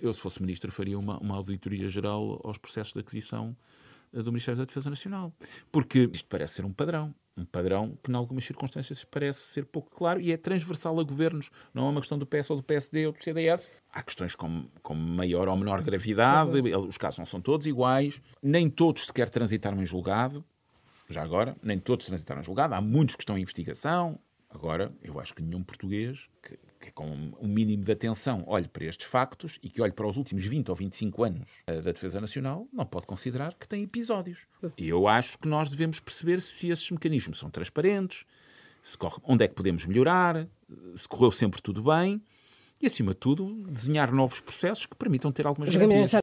eu, se fosse ministro, faria uma, uma auditoria geral aos processos de aquisição eh, do Ministério da Defesa Nacional. Porque isto parece ser um padrão. Um padrão que, em algumas circunstâncias, parece ser pouco claro e é transversal a governos. Não é uma questão do PS ou do PSD ou do CDS. Há questões com, com maior ou menor gravidade, os casos não são todos iguais, nem todos sequer transitaram em julgado. Já agora, nem todos transitaram em julgado. Há muitos que estão em investigação. Agora, eu acho que nenhum português que que com um mínimo de atenção olhe para estes factos e que olhe para os últimos 20 ou 25 anos eh, da Defesa Nacional, não pode considerar que tem episódios. E eu acho que nós devemos perceber se esses mecanismos são transparentes, se corre, onde é que podemos melhorar, se correu sempre tudo bem e, acima de tudo, desenhar novos processos que permitam ter algumas garantias.